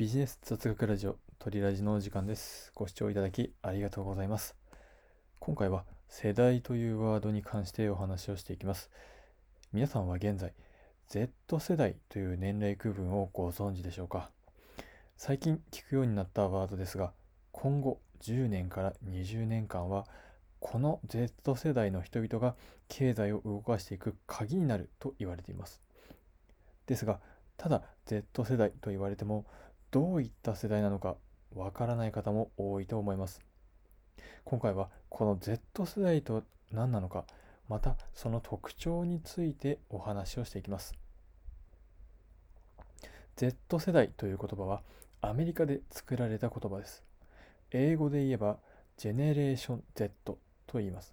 ビジネス雑学ラジオ鳥ラジのお時間です。ご視聴いただきありがとうございます。今回は世代というワードに関してお話をしていきます。皆さんは現在 Z 世代という年齢区分をご存知でしょうか？最近聞くようになったワードですが今後10年から20年間はこの Z 世代の人々が経済を動かしていく鍵になると言われています。ですがただ Z 世代と言われてもどういった世代なのかわからない方も多いと思います。今回はこの Z 世代と何なのか、またその特徴についてお話をしていきます。Z 世代という言葉はアメリカで作られた言葉です。英語で言えばジェネレーション Z と言います。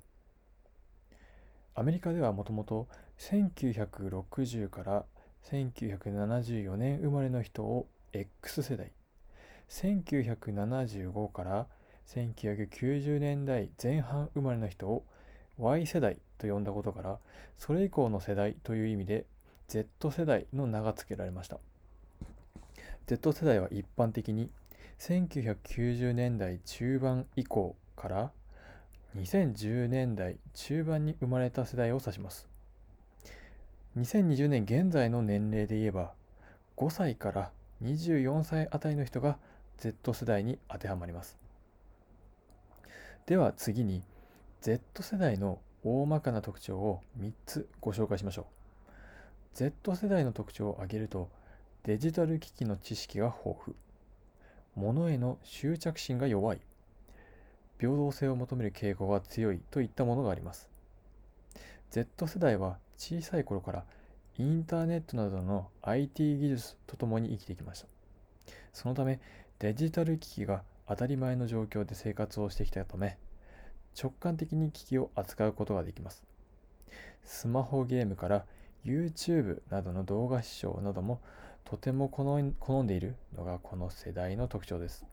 アメリカではもともと1960から1974年生まれの人を X 世代。1975から1990年代前半生まれの人を Y 世代と呼んだことからそれ以降の世代という意味で Z 世代の名が付けられました。Z 世代は一般的に1990年代中盤以降から2010年代中盤に生まれた世代を指します。2020年現在の年齢で言えば5歳から24歳あたりの人が Z 世代に当てはまります。では次に Z 世代の大まかな特徴を3つご紹介しましょう。Z 世代の特徴を挙げるとデジタル機器の知識が豊富。物への執着心が弱い。平等性を求める傾向が強いといったものがあります。Z 世代は小さい頃からインターネットなどの IT 技術とともに生きてきました。そのためデジタル機器が当たり前の状況で生活をしてきたため直感的に機器を扱うことができます。スマホゲームから YouTube などの動画視聴などもとても好んでいるのがこの世代の特徴です。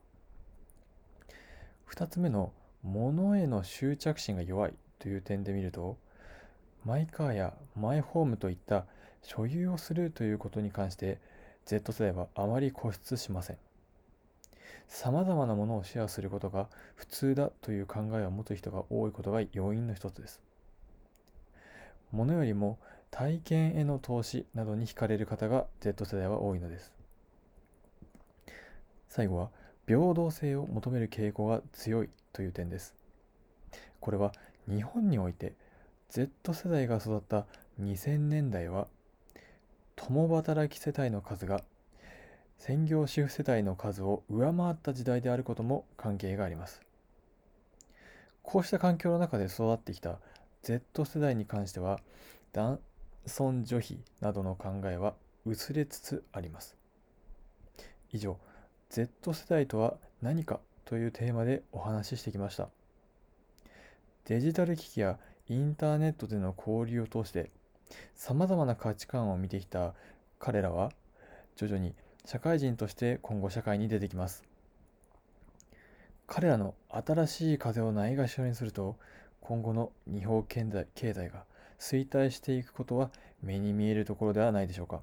2つ目の物への執着心が弱いという点で見るとマイカーやマイホームといった所有をするということに関して Z 世代はあまり固執しません。様々なものをシェアすることが普通だという考えを持つ人が多いことが要因の一つです。物よりも体験への投資などに惹かれる方が Z 世代は多いのです。最後は平等性を求める傾向が強いという点です。これは日本において Z 世代が育った2000年代は共働き世帯の数が専業主婦世帯の数を上回った時代であることも関係があります。こうした環境の中で育ってきた Z 世代に関しては男尊女卑などの考えは薄れつつあります。以上 Z 世代とは何かというテーマでお話ししてきました。デジタル機器やインターネットでの交流を通して様々な価値観を見てきた彼らは徐々に社会人として今後社会に出てきます。彼らの新しい風をないがしろにすると今後の日本経済経済が衰退していくことは目に見えるところではないでしょうか。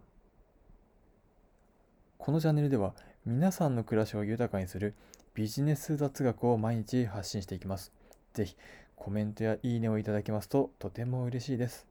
このチャンネルでは皆さんの暮らしを豊かにするビジネス雑学を毎日発信していきます。ぜひコメントやいいねをいただけますととても嬉しいです。